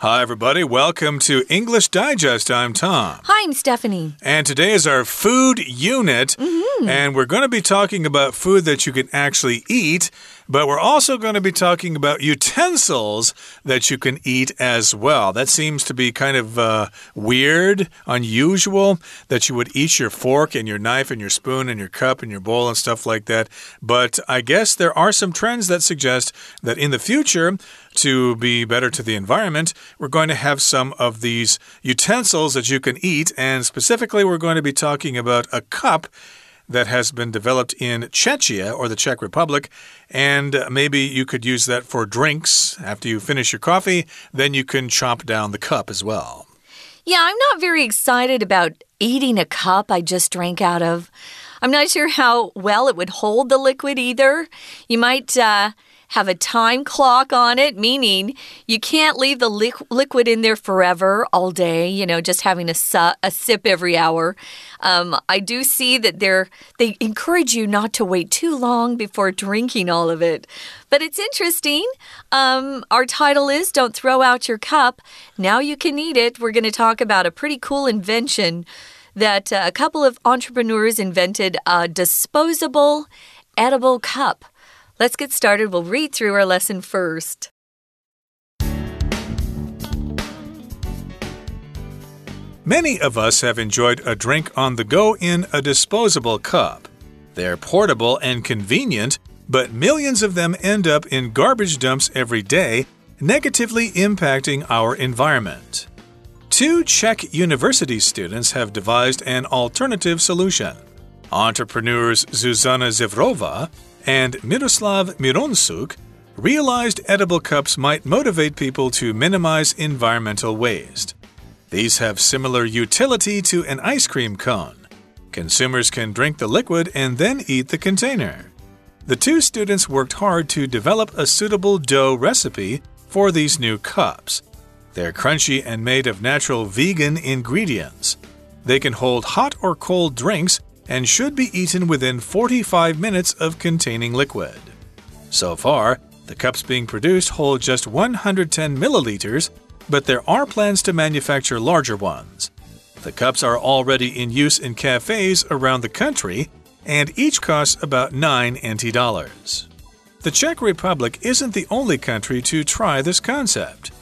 Hi, everybody. Welcome to English Digest. I'm Tom. Hi, I'm Stephanie. And today is our food unit. Mm -hmm. And we're going to be talking about food that you can actually eat. But we're also going to be talking about utensils that you can eat as well. That seems to be kind of uh, weird, unusual, that you would eat your fork and your knife and your spoon and your cup and your bowl and stuff like that. But I guess there are some trends that suggest that in the future, to be better to the environment, we're going to have some of these utensils that you can eat. And specifically, we're going to be talking about a cup that has been developed in Czechia or the Czech Republic. And maybe you could use that for drinks after you finish your coffee. Then you can chop down the cup as well. Yeah, I'm not very excited about eating a cup I just drank out of. I'm not sure how well it would hold the liquid either. You might. Uh, have a time clock on it, meaning you can't leave the li liquid in there forever, all day, you know, just having a, su a sip every hour. Um, I do see that they're, they encourage you not to wait too long before drinking all of it. But it's interesting. Um, our title is Don't Throw Out Your Cup. Now you can eat it. We're going to talk about a pretty cool invention that uh, a couple of entrepreneurs invented a disposable edible cup. Let's get started. We'll read through our lesson first. Many of us have enjoyed a drink on the go in a disposable cup. They're portable and convenient, but millions of them end up in garbage dumps every day, negatively impacting our environment. Two Czech university students have devised an alternative solution. Entrepreneurs Zuzana Zivrova and Miroslav Mironsuk realized edible cups might motivate people to minimize environmental waste. These have similar utility to an ice cream cone. Consumers can drink the liquid and then eat the container. The two students worked hard to develop a suitable dough recipe for these new cups. They're crunchy and made of natural vegan ingredients. They can hold hot or cold drinks and should be eaten within 45 minutes of containing liquid. So far, the cups being produced hold just 110 milliliters, but there are plans to manufacture larger ones. The cups are already in use in cafes around the country, and each costs about 9 NT dollars. The Czech Republic isn't the only country to try this concept.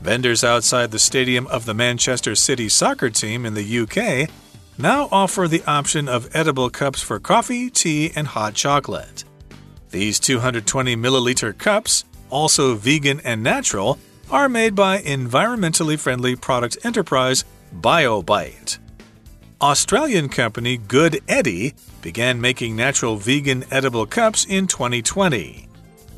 Vendors outside the stadium of the Manchester City soccer team in the UK now offer the option of edible cups for coffee, tea, and hot chocolate. These 220 milliliter cups, also vegan and natural, are made by environmentally friendly product enterprise BioBite. Australian company Good-Edi began making natural vegan edible cups in 2020.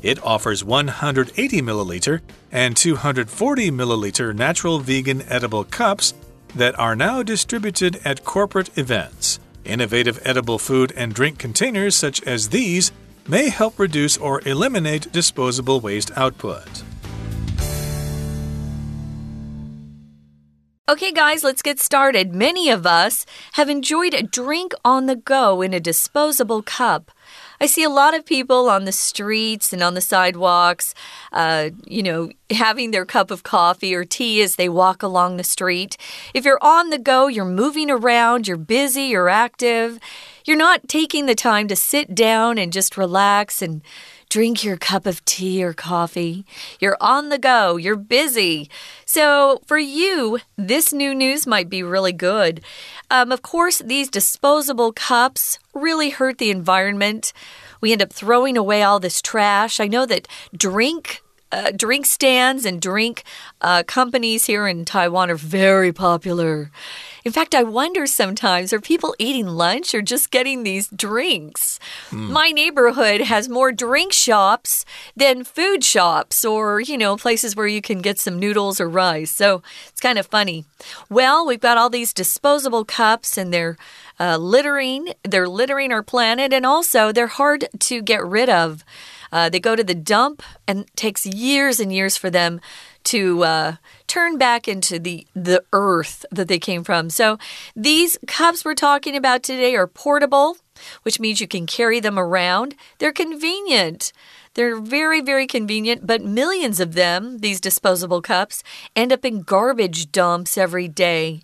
It offers 180 milliliter and 240 milliliter natural vegan edible cups that are now distributed at corporate events. Innovative edible food and drink containers such as these may help reduce or eliminate disposable waste output. Okay, guys, let's get started. Many of us have enjoyed a drink on the go in a disposable cup. I see a lot of people on the streets and on the sidewalks, uh, you know, having their cup of coffee or tea as they walk along the street. If you're on the go, you're moving around, you're busy, you're active, you're not taking the time to sit down and just relax and drink your cup of tea or coffee. You're on the go, you're busy. So, for you, this new news might be really good. Um, of course, these disposable cups really hurt the environment. We end up throwing away all this trash. I know that drink uh, drink stands and drink uh, companies here in Taiwan are very popular. In fact, I wonder sometimes are people eating lunch or just getting these drinks? Mm. My neighborhood has more drink shops than food shops or, you know, places where you can get some noodles or rice. So it's kind of funny. Well, we've got all these disposable cups and they're uh, littering, they're littering our planet, and also they're hard to get rid of. Uh, they go to the dump, and it takes years and years for them to uh, turn back into the the earth that they came from. So these cups we're talking about today are portable, which means you can carry them around. They're convenient. They're very, very convenient, but millions of them, these disposable cups, end up in garbage dumps every day.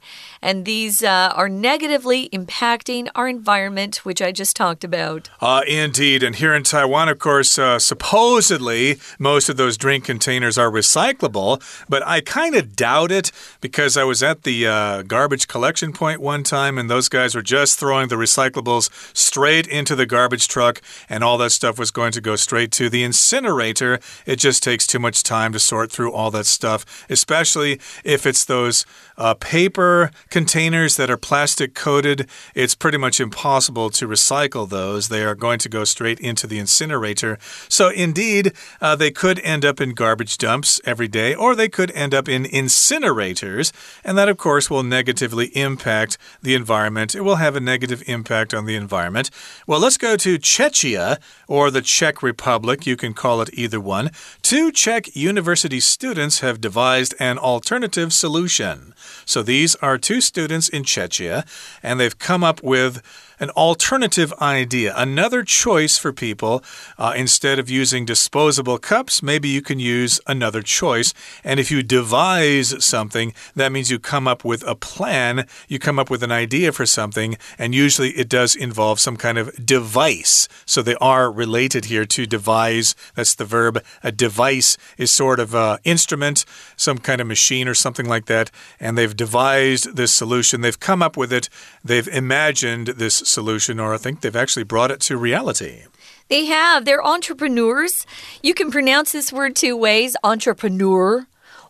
And these uh, are negatively impacting our environment, which I just talked about. Uh, indeed. And here in Taiwan, of course, uh, supposedly most of those drink containers are recyclable, but I kind of doubt it because I was at the uh, garbage collection point one time and those guys were just throwing the recyclables straight into the garbage truck and all that stuff was going to go straight to the incinerator. It just takes too much time to sort through all that stuff, especially if it's those uh, paper containers that are plastic coated, it's pretty much impossible to recycle those. They are going to go straight into the incinerator. So, indeed, uh, they could end up in garbage dumps every day, or they could end up in incinerators. And that, of course, will negatively impact the environment. It will have a negative impact on the environment. Well, let's go to Czechia, or the Czech Republic. You can call it either one. Two Czech university students have devised an alternative solution. So these are two students in Czechia, and they've come up with an alternative idea, another choice for people. Uh, instead of using disposable cups, maybe you can use another choice. And if you devise something, that means you come up with a plan, you come up with an idea for something, and usually it does involve some kind of device. So they are related here to devise. That's the verb. A device is sort of an instrument, some kind of machine or something like that. And they've devised this solution. They've come up with it. They've imagined this solution, or I think they've actually brought it to reality. They have. They're entrepreneurs. You can pronounce this word two ways entrepreneur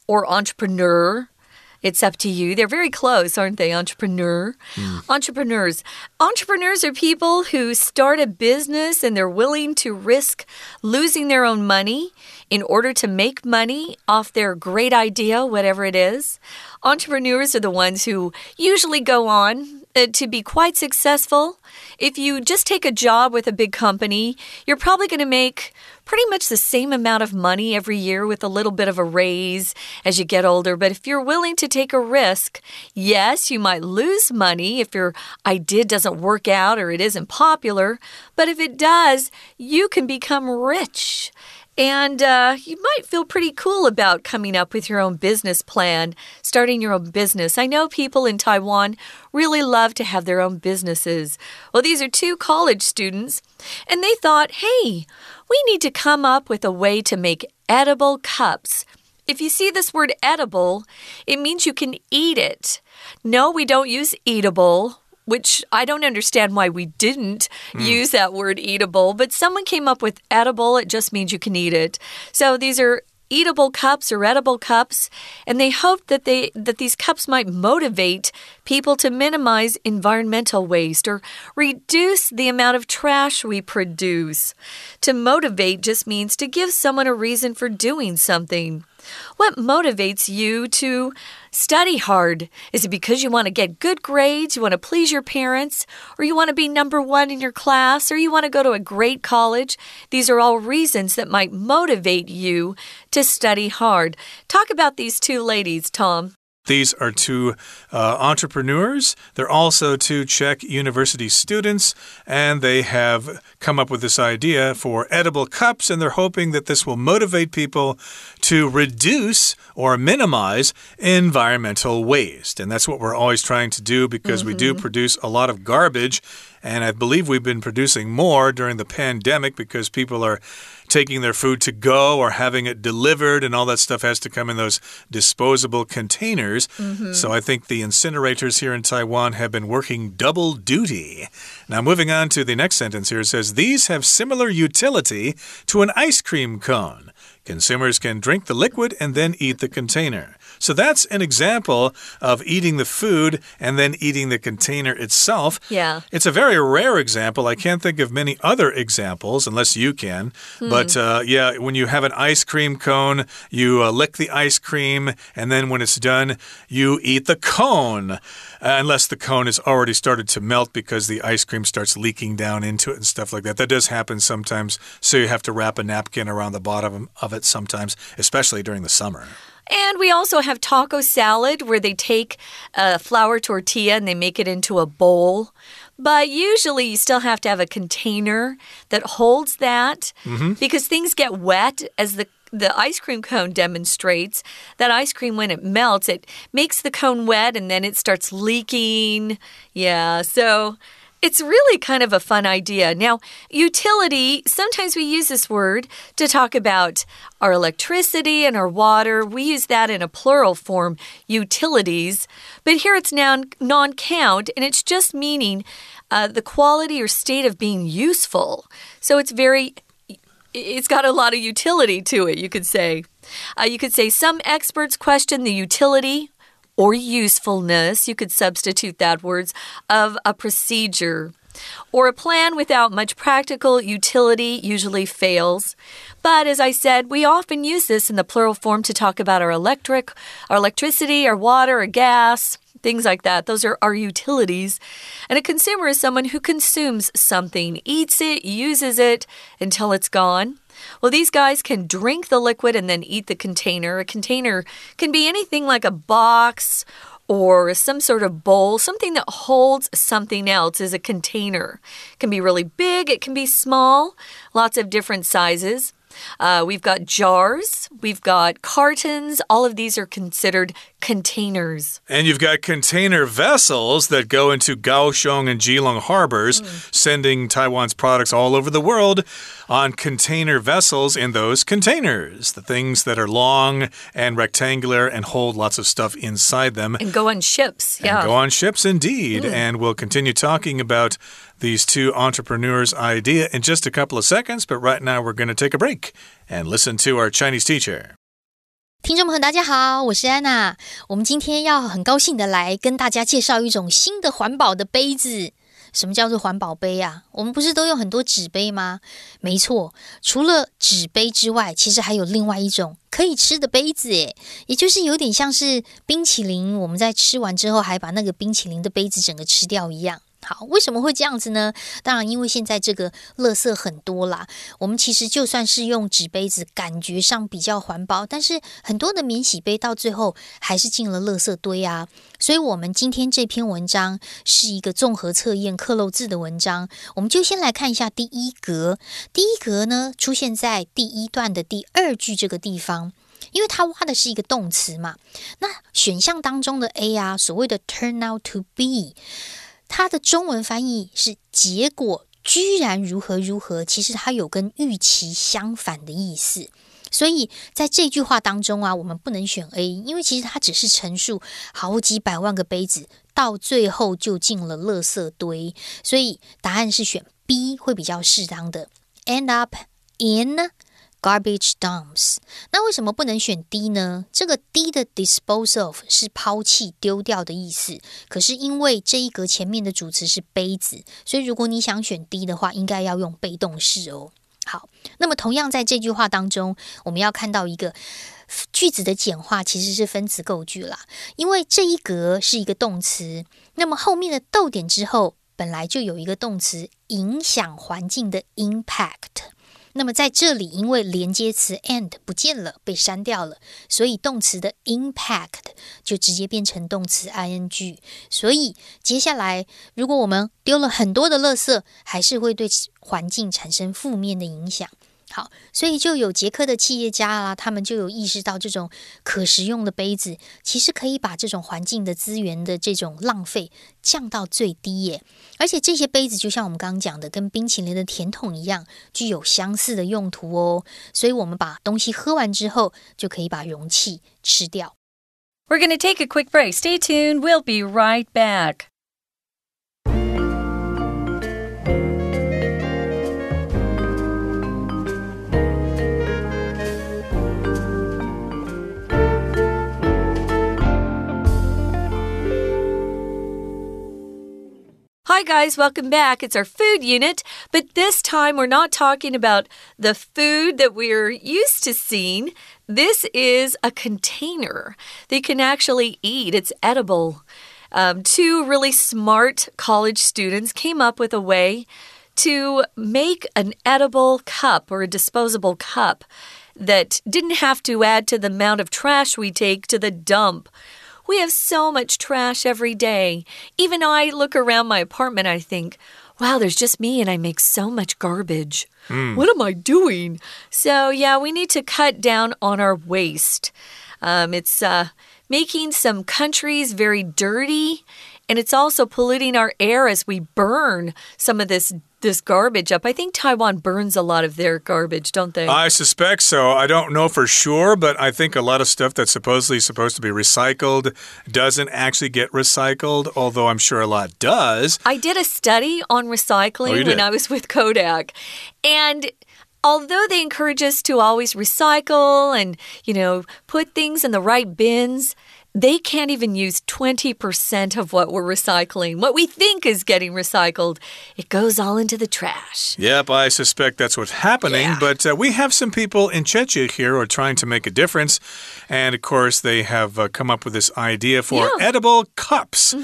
or entrepreneur. It's up to you. They're very close, aren't they? Entrepreneur. Mm. Entrepreneurs. Entrepreneurs are people who start a business and they're willing to risk losing their own money in order to make money off their great idea, whatever it is. Entrepreneurs are the ones who usually go on Uh, to be quite successful. If you just take a job with a big company, you're probably going to make pretty much the same amount of money every year with a little bit of a raise as you get older. But if you're willing to take a risk, yes, you might lose money if your idea doesn't work out or it isn't popular. But if it does, you can become rich. And uh, you might feel pretty cool about coming up with your own business plan, starting your own business. I know people in Taiwan really love to have their own businesses. Well, these are two college students, and they thought, hey, we need to come up with a way to make edible cups. If you see this word edible, it means you can eat it. No, we don't use eatable which I don't understand why we didn't mm. use that word eatable, but someone came up with edible. It just means you can eat it. So these are eatable cups or edible cups and they hoped that they that these cups might motivate people to minimize environmental waste or reduce the amount of trash we produce to motivate just means to give someone a reason for doing something what motivates you to study hard? Is it because you want to get good grades, you want to please your parents, or you want to be number one in your class, or you want to go to a great college? These are all reasons that might motivate you to study hard. Talk about these two ladies, Tom. These are two uh, entrepreneurs. They're also two Czech university students, and they have come up with this idea for edible cups, and they're hoping that this will motivate people to reduce or minimize environmental waste. And that's what we're always trying to do because mm -hmm. we do mm-hmm. produce a lot of garbage. And I believe we've been producing more during the pandemic because people are taking their food to go or having it delivered, and all that stuff has to come in those disposable containers. Mm -hmm. So I think the incinerators here in Taiwan have been working double duty. Now, moving on to the next sentence here, it says, These have similar utility to an ice cream cone. Consumers can drink the liquid and then eat the container. So that's an example of eating the food and then eating the container itself. Yeah. It's a very rare example. I can't think of many other examples unless you can. Hmm. But uh, yeah, when you have an ice cream cone, you uh, lick the ice cream, and then when it's done, you eat the cone. Uh, unless the cone has already started to melt because the ice cream starts leaking down into it and stuff like that. That does happen sometimes. So you have to wrap a napkin around the bottom of it sometimes, especially during the summer. And we also have taco salad where they take a flour tortilla and they make it into a bowl. But usually you still have to have a container that holds that mm -hmm. because things get wet as the the ice cream cone demonstrates that ice cream when it melts it makes the cone wet and then it starts leaking yeah so it's really kind of a fun idea. Now, utility, sometimes we use this word to talk about our electricity and our water. We use that in a plural form, utilities. But here it's now non count, and it's just meaning uh, the quality or state of being useful. So it's very, it's got a lot of utility to it, you could say. Uh, you could say some experts question the utility or usefulness, you could substitute that words, of a procedure. Or a plan without much practical utility usually fails. But as I said, we often use this in the plural form to talk about our electric, our electricity, our water, our gas, things like that. Those are our utilities. And a consumer is someone who consumes something, eats it, uses it until it's gone. Well, these guys can drink the liquid and then eat the container. A container can be anything like a box or some sort of bowl, something that holds something else is a container. It can be really big, it can be small, lots of different sizes. Uh, we've got jars, we've got cartons. All of these are considered containers. And you've got container vessels that go into Kaohsiung and Keelung harbors, mm. sending Taiwan's products all over the world on container vessels in those containers. The things that are long and rectangular and hold lots of stuff inside them. And go on ships. Yeah. Go on ships indeed. Mm. And we'll continue talking about these two entrepreneurs' idea in just a couple of seconds, but right now we're going to take a break and listen to our Chinese teacher. 听众朋友，大家好，我是安娜。我们今天要很高兴的来跟大家介绍一种新的环保的杯子。什么叫做环保杯啊？我们不是都有很多纸杯吗？没错，除了纸杯之外，其实还有另外一种可以吃的杯子，诶，也就是有点像是冰淇淋，我们在吃完之后还把那个冰淇淋的杯子整个吃掉一样。好，为什么会这样子呢？当然，因为现在这个垃圾很多啦。我们其实就算是用纸杯子，感觉上比较环保，但是很多的免洗杯到最后还是进了垃圾堆啊。所以，我们今天这篇文章是一个综合测验刻漏字的文章。我们就先来看一下第一格。第一格呢，出现在第一段的第二句这个地方，因为它挖的是一个动词嘛。那选项当中的 A 啊，所谓的 turn out to be。它的中文翻译是“结果居然如何如何”，其实它有跟预期相反的意思。所以在这句话当中啊，我们不能选 A，因为其实它只是陈述好几百万个杯子到最后就进了垃圾堆，所以答案是选 B 会比较适当的。End up in。Garbage dumps，那为什么不能选 D 呢？这个 D 的 dispose of 是抛弃、丢掉的意思。可是因为这一格前面的主词是杯子，所以如果你想选 D 的话，应该要用被动式哦。好，那么同样在这句话当中，我们要看到一个句子的简化，其实是分词构句啦。因为这一格是一个动词，那么后面的逗点之后本来就有一个动词影响环境的 impact。那么在这里，因为连接词 and 不见了，被删掉了，所以动词的 impact 就直接变成动词 ing。所以接下来，如果我们丢了很多的垃圾，还是会对环境产生负面的影响。好，所以就有捷克的企业家啦，他们就有意识到这种可食用的杯子，其实可以把这种环境的资源的这种浪费降到最低耶。而且这些杯子就像我们刚刚讲的，跟冰淇淋的甜筒一样，具有相似的用途哦。所以我们把东西喝完之后，就可以把容器吃掉。We're going to take a quick break. Stay tuned. We'll be right back. Hi, guys, welcome back. It's our food unit, but this time we're not talking about the food that we're used to seeing. This is a container that you can actually eat, it's edible. Um, two really smart college students came up with a way to make an edible cup or a disposable cup. that didn't have to add to the amount of trash we take to the dump. We have so much trash every day. Even I look around my apartment, I think, wow, there's just me and I make so much garbage. Hmm. What am I doing? So, yeah, we need to cut down on our waste. Um, it's uh, making some countries very dirty, and it's also polluting our air as we burn some of this this garbage up. I think Taiwan burns a lot of their garbage, don't they? I suspect so. I don't know for sure, but I think a lot of stuff that's supposedly supposed to be recycled doesn't actually get recycled, although I'm sure a lot does. I did a study on recycling Oh, when? I was with Kodak. And although they encourage us to always recycle and, you know, put things in the right bins, they can't even use 20% of what we're recycling. What we think is getting recycled, it goes all into the trash. Yep, I suspect that's what's happening. Yeah. But uh, we have some people in Czechia here who are trying to make a difference. And of course, they have uh, come up with this idea for Yeah. Edible cups.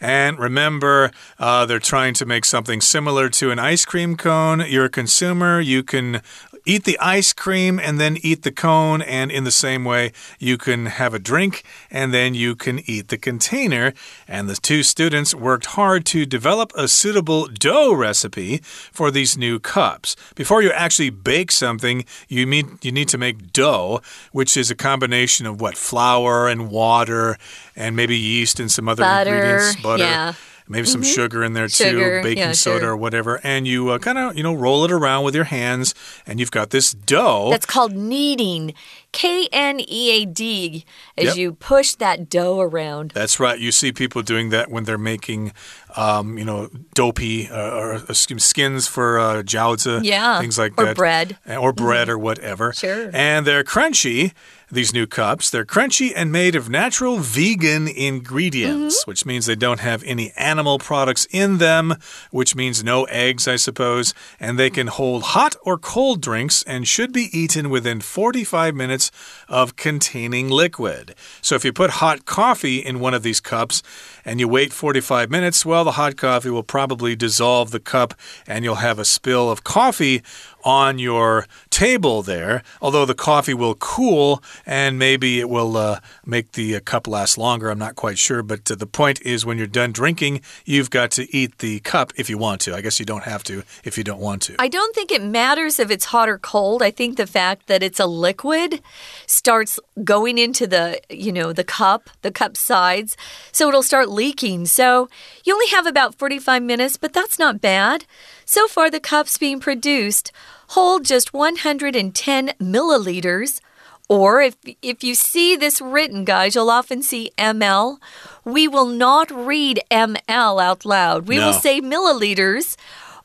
And remember, uh, they're trying to make something similar to an ice cream cone. You're a consumer, you can eat the ice cream and then eat the cone. And in the same way, you can have a drink and then you can eat the container. And the two students worked hard to develop a suitable dough recipe for these new cups. Before you actually bake something, you need, you need to make dough, which is a combination of what? Flour and water and maybe yeast and some other Butter, ingredients. Butter. yeah. Maybe some sugar in there Sugar, too, baking yeah, soda sure. or whatever, and you uh, kind of you know roll it around with your hands, and you've got this dough. That's called kneading. K N E A D, as Yep. you push that dough around. That's right. You see people doing that when they're making, um, you know, dopey uh, or uh, skins for uh, jiaozi, Yeah, things like or that, bread. Uh, or bread or whatever. Sure. And they're crunchy. These new cups, they're crunchy and made of natural vegan ingredients, Mm-hmm. which means they don't have any animal products in them, which means no eggs, I suppose. And they can hold hot or cold drinks and should be eaten within 45 minutes of containing liquid. So if you put hot coffee in one of these cups and you wait 45 minutes, well, the hot coffee will probably dissolve the cup and you'll have a spill of coffee on your table there. Although the coffee will cool and maybe it will uh, make the uh, cup last longer. I'm not quite sure. But uh, the point is, when you're done drinking, you've got to eat the cup if you want to. I guess you don't have to if you don't want to. I don't think it matters if it's hot or cold. I think the fact that it's a liquid starts going into the, you know, the cup, the cup sides, so it'll start leaking. So you only have about 45 minutes, but that's not bad. So far, the cups being produced hold just 110 milliliters. Or if if you see this written, guys, you'll often see ml. We will not read ml out loud. We will say milliliters.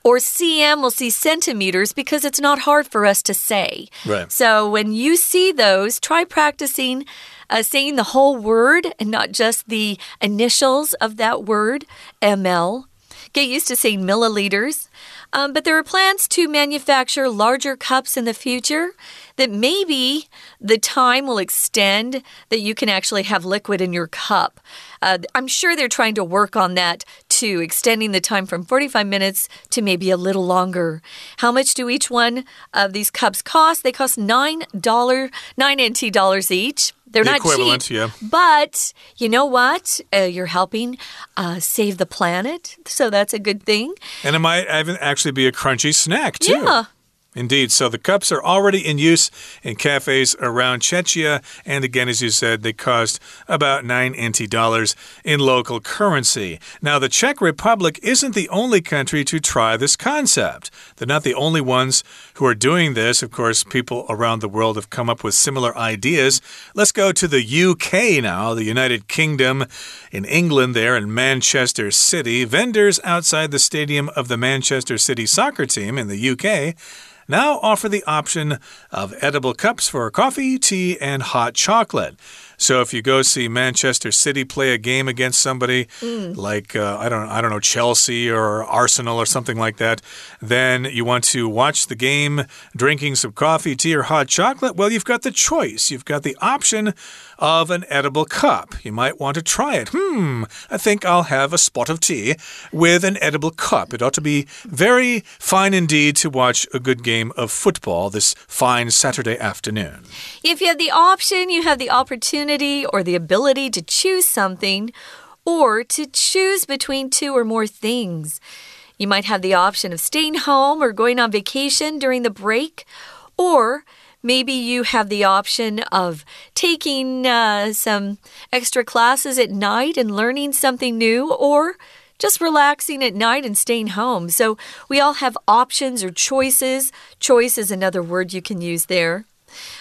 Or cm will see centimeters because it's not hard for us to say. Right. So when you see those, try practicing uh, saying the whole word and not just the initials of that word, ml. Get used to saying milliliters. Um, but there are plans to manufacture larger cups in the future that maybe the time will extend that you can actually have liquid in your cup. Uh, I'm sure they're trying to work on that too, extending the time from 45 minutes to maybe a little longer. How much do each one of these cups cost? They cost $9, 9 NT dollars each. They're The not equivalent, cheap, yeah. but you know what? Uh, you're helping uh, save the planet, so that's a good thing. And it might even actually be a crunchy snack, too. Yeah. Indeed. So the cups are already in use in cafes around Czechia. And again, as you said, they cost about 9 NT dollars in local currency. Now, the Czech Republic isn't the only country to try this concept. They're not the only ones who are doing this. Of course, people around the world have come up with similar ideas. Let's go to the UK now, the United Kingdom. In England, there in Manchester City, vendors outside the stadium of the Manchester City soccer team in the UK now offer the option of edible cups for coffee, tea, and hot chocolate. So if you go see Manchester City play a game against somebody like uh, I don't I don't know Chelsea or Arsenal or something like that, then you want to watch the game drinking some coffee, tea, or hot chocolate. Well, you've got the choice. You've got the option of an edible cup. You might want to try it. Hmm, I think I'll have a spot of tea with an edible cup. It ought to be very fine indeed to watch a good game of football this fine Saturday afternoon. If you have the option, you have the opportunity or the ability to choose something or to choose between two or more things. You might have the option of staying home or going on vacation during the break, or maybe you have the option of taking uh, some extra classes at night and learning something new, or just relaxing at night and staying home. So we all have options or choices. Choice is another word you can use there.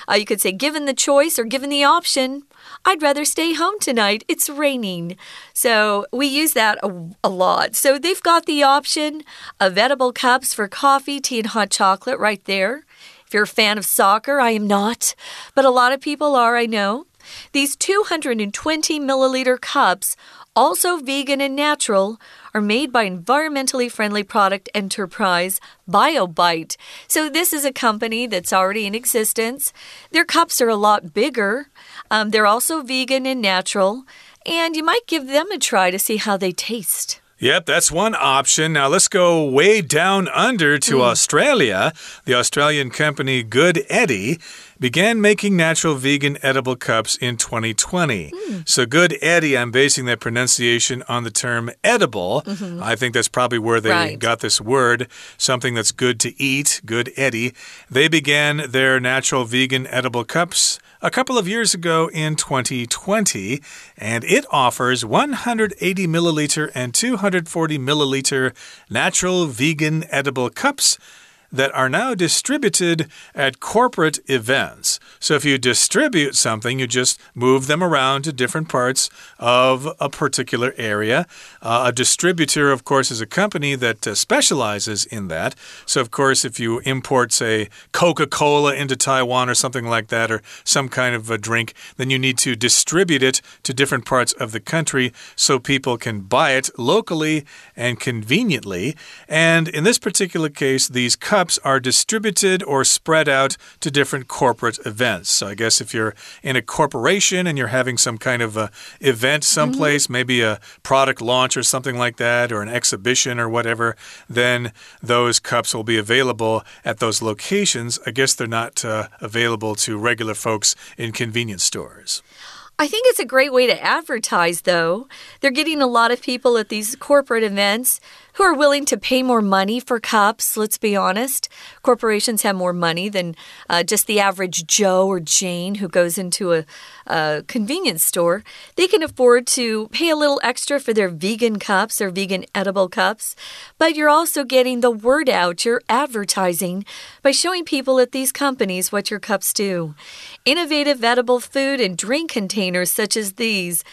Uh, you could say, given the choice or given the option, I'd rather stay home tonight. It's raining. So we use that a, a, lot. So they've got the option of edible cups for coffee, tea, and hot chocolate right there. If you're a fan of soccer, I am not, but a lot of people are, I know. These 220 milliliter cups also vegan and natural, are made by environmentally friendly product enterprise BioBite. So, this is a company that's already in existence. Their cups are a lot bigger, um, they're also vegan and natural, and you might give them a try to see how they taste. Yep, that's one option. Now let's go way down under to mm. Australia. The Australian company Good-Edi began making natural vegan edible cups in 2020. Mm. So, Good-Edi, I'm basing that pronunciation on the term edible. Mm -hmm. I think that's probably where they right. got this word, something that's good to eat, Good-Edi. They began their natural vegan edible cups a couple of years ago in 2020, and it offers 180 milliliter and 240 milliliter natural vegan edible cups that are now distributed at corporate events. So if you distribute something, you just move them around to different parts of a particular area. Uh, a distributor, of course, is a company that uh, specializes in that. So, of course, if you import, say, Coca Cola into Taiwan or something like that, or some kind of a drink, then you need to distribute it to different parts of the country so people can buy it locally and conveniently. And in this particular case, these cups are distributed or spread out to different corporate events. So I guess if you're in a corporation and you're having some kind of a event someplace, mm -hmm. maybe a product launch or something like that, or an exhibition or whatever, then those cups will be available at those locations. I guess they're not uh, available to regular folks in convenience stores. I think it's a great way to advertise, though. They're getting a lot of people at these corporate events who are willing to pay more money for cups, let's be honest. Corporations have more money than uh, just the average Joe or Jane who goes into a, a convenience store. They can afford to pay a little extra for their vegan cups or vegan edible cups, but you're also getting the word out. You're advertising by showing people at these companies what your cups do. Innovative edible food and drink containers such as these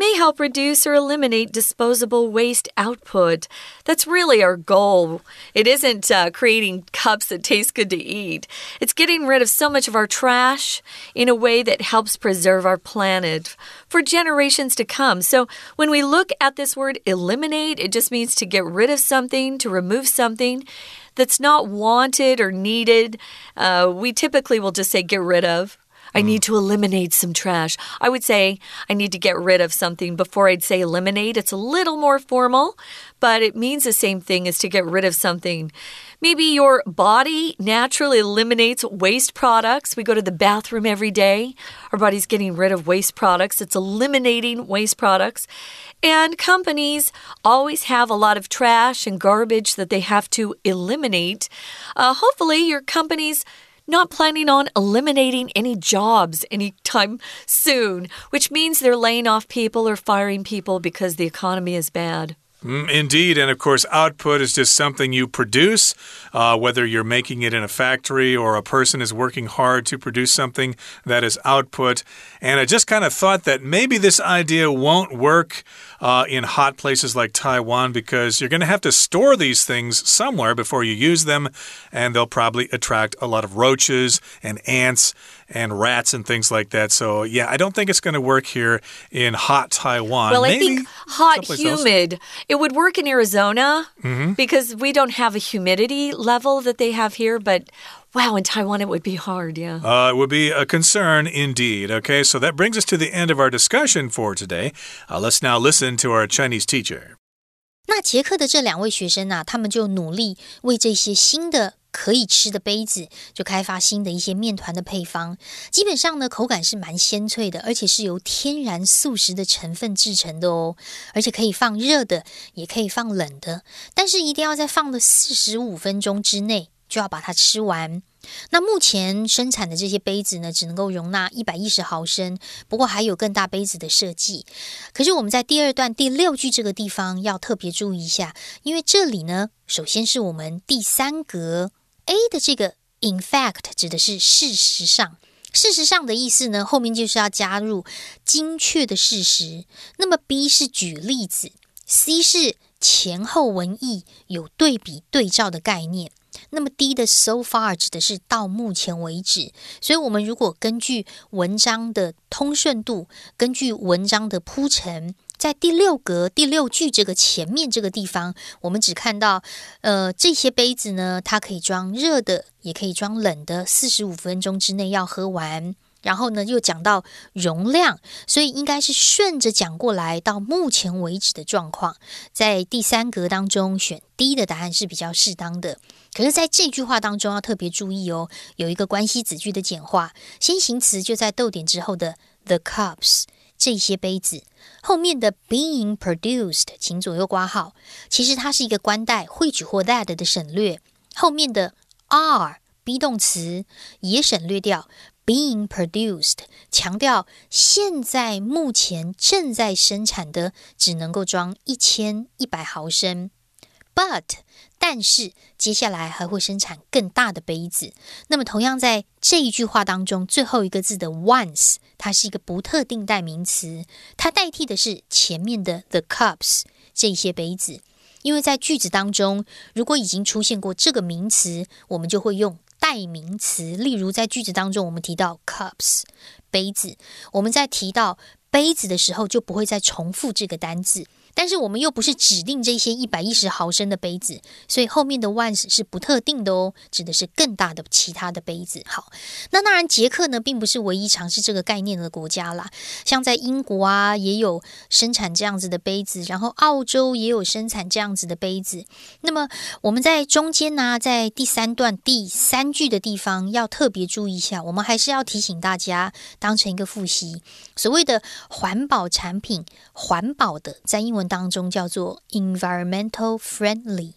may help reduce or eliminate disposable waste output. That's really our goal. It isn't uh, creating cups that taste good to eat, it's getting rid of so much of our trash in a way that helps preserve our planet for generations to come. So when we look at this word eliminate, it just means to get rid of something, to remove something that's not wanted or needed. Uh, we typically will just say get rid of. I need to eliminate some trash. I would say I need to get rid of something before I'd say eliminate. It's a little more formal, but it means the same thing as to get rid of something. Maybe your body naturally eliminates waste products. We go to the bathroom every day. Our body's getting rid of waste products. It's eliminating waste products. And companies always have a lot of trash and garbage that they have to eliminate. Uh, hopefully, your company's not planning on eliminating any jobs anytime soon, which means they're laying off people or firing people because the economy is bad. Mm, indeed. And of course, output is just something you produce, uh, whether you're making it in a factory or a person is working hard to produce something that is output. And I just kind of thought that maybe this idea won't work uh, in hot places like Taiwan because you're going to have to store these things somewhere before you use them, and they'll probably attract a lot of roaches and ants and rats and things like that. So, yeah, I don't think it's going to work here in hot Taiwan. Well, Maybe I think hot, someplace else. humid, it would work in Arizona Mm-hmm. because we don't have a humidity level that they have here. But wow, in Taiwan, it would be hard. Yeah. Uh, it would be a concern indeed. Okay, so that brings us to the end of our discussion for today. Uh, let's now listen to our Chinese teacher. 那捷克的这两位学生呢、他们就努力为这些新的可以吃的杯子，就开发新的一些面团的配方。基本上呢，口感是蛮鲜脆的，而且是由天然素食的成分制成的哦。而且可以放热的，也可以放冷的，但是一定要在放了四十五分钟之内 就要把它吃完。那目前生产的这些杯子呢，只能够容纳一百一十毫升，不过还有更大杯子的设计。可是我们在第二段第六句这个地方要特别注意一下，因为这里呢，首先是我们第三格 A 的这个 in fact 指的是事实上。事实上的意思呢，后面就是要加入精确的事实。那么 B 是举例子，C 是前后文意有对比对照的概念。那么低的 so far 指的是到目前为止，所以我们如果根据文章的通顺度，根据文章的铺陈，在第六格第六句这个前面这个地方，我们只看到，呃，这些杯子呢，它可以装热的，也可以装冷的，四十五分钟之内要喝完。然后呢，又讲到容量，所以应该是顺着讲过来到目前为止的状况。在第三格当中选 D 的答案是比较适当的。可是，在这句话当中要特别注意哦，有一个关系子句的简化，先行词就在逗点之后的 the cups 这些杯子，后面的 being produced 请左右挂号，其实它是一个关代会取或 that 的省略，后面的 are be 动词也省略掉。Being produced，强调现在目前正在生产的只能够装一千一百毫升，but 但是接下来还会生产更大的杯子。那么同样在这一句话当中，最后一个字的 once，它是一个不特定代名词，它代替的是前面的 the cups 这些杯子。因为在句子当中，如果已经出现过这个名词，我们就会用代名词。例如，在句子当中，我们提到 cups 杯子，我们在提到杯子的时候，就不会再重复这个单字。但是我们又不是指定这些一百一十毫升的杯子，所以后面的 once 是不特定的哦，指的是更大的其他的杯子。好，那当然捷克呢，并不是唯一尝试这个概念的国家啦，像在英国啊，也有生产这样子的杯子，然后澳洲也有生产这样子的杯子。那么我们在中间呢，在第三段第三句的地方要特别注意一下，我们还是要提醒大家，当成一个复习，所谓的环保产品，环保的在英文当中叫做 environmental friendly。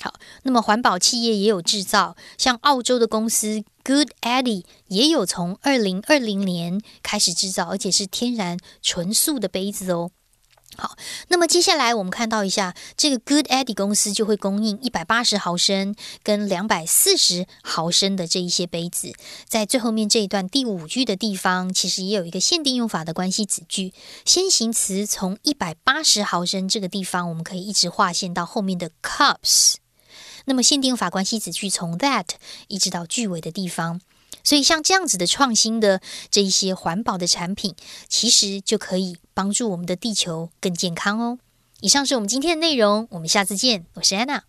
好，那么环保企业也有制造，像澳洲的公司 Good Eddie 也有从二零二零年开始制造，而且是天然纯素的杯子哦。好，那么接下来我们看到一下，这个 Good Eddie 公司就会供应一百八十毫升跟两百四十毫升的这一些杯子。在最后面这一段第五句的地方，其实也有一个限定用法的关系子句，先行词从一百八十毫升这个地方，我们可以一直划线到后面的 cups。那么限定用法关系子句从 that 一直到句尾的地方。所以像这样子的创新的这一些环保的产品，其实就可以帮助我们的地球更健康哦。以上是我们今天的内容，我们下次见。我是安娜。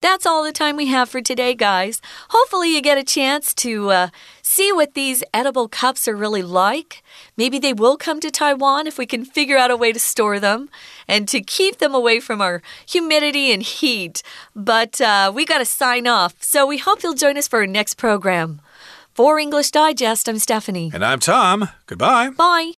That's all the time we have for today, guys. Hopefully, you get a chance to uh, see what these edible cups are really like. Maybe they will come to Taiwan if we can figure out a way to store them and to keep them away from our humidity and heat. But uh, we got to sign off. So we hope you'll join us for our next program. For English Digest, I'm Stephanie. And I'm Tom. Goodbye. Bye.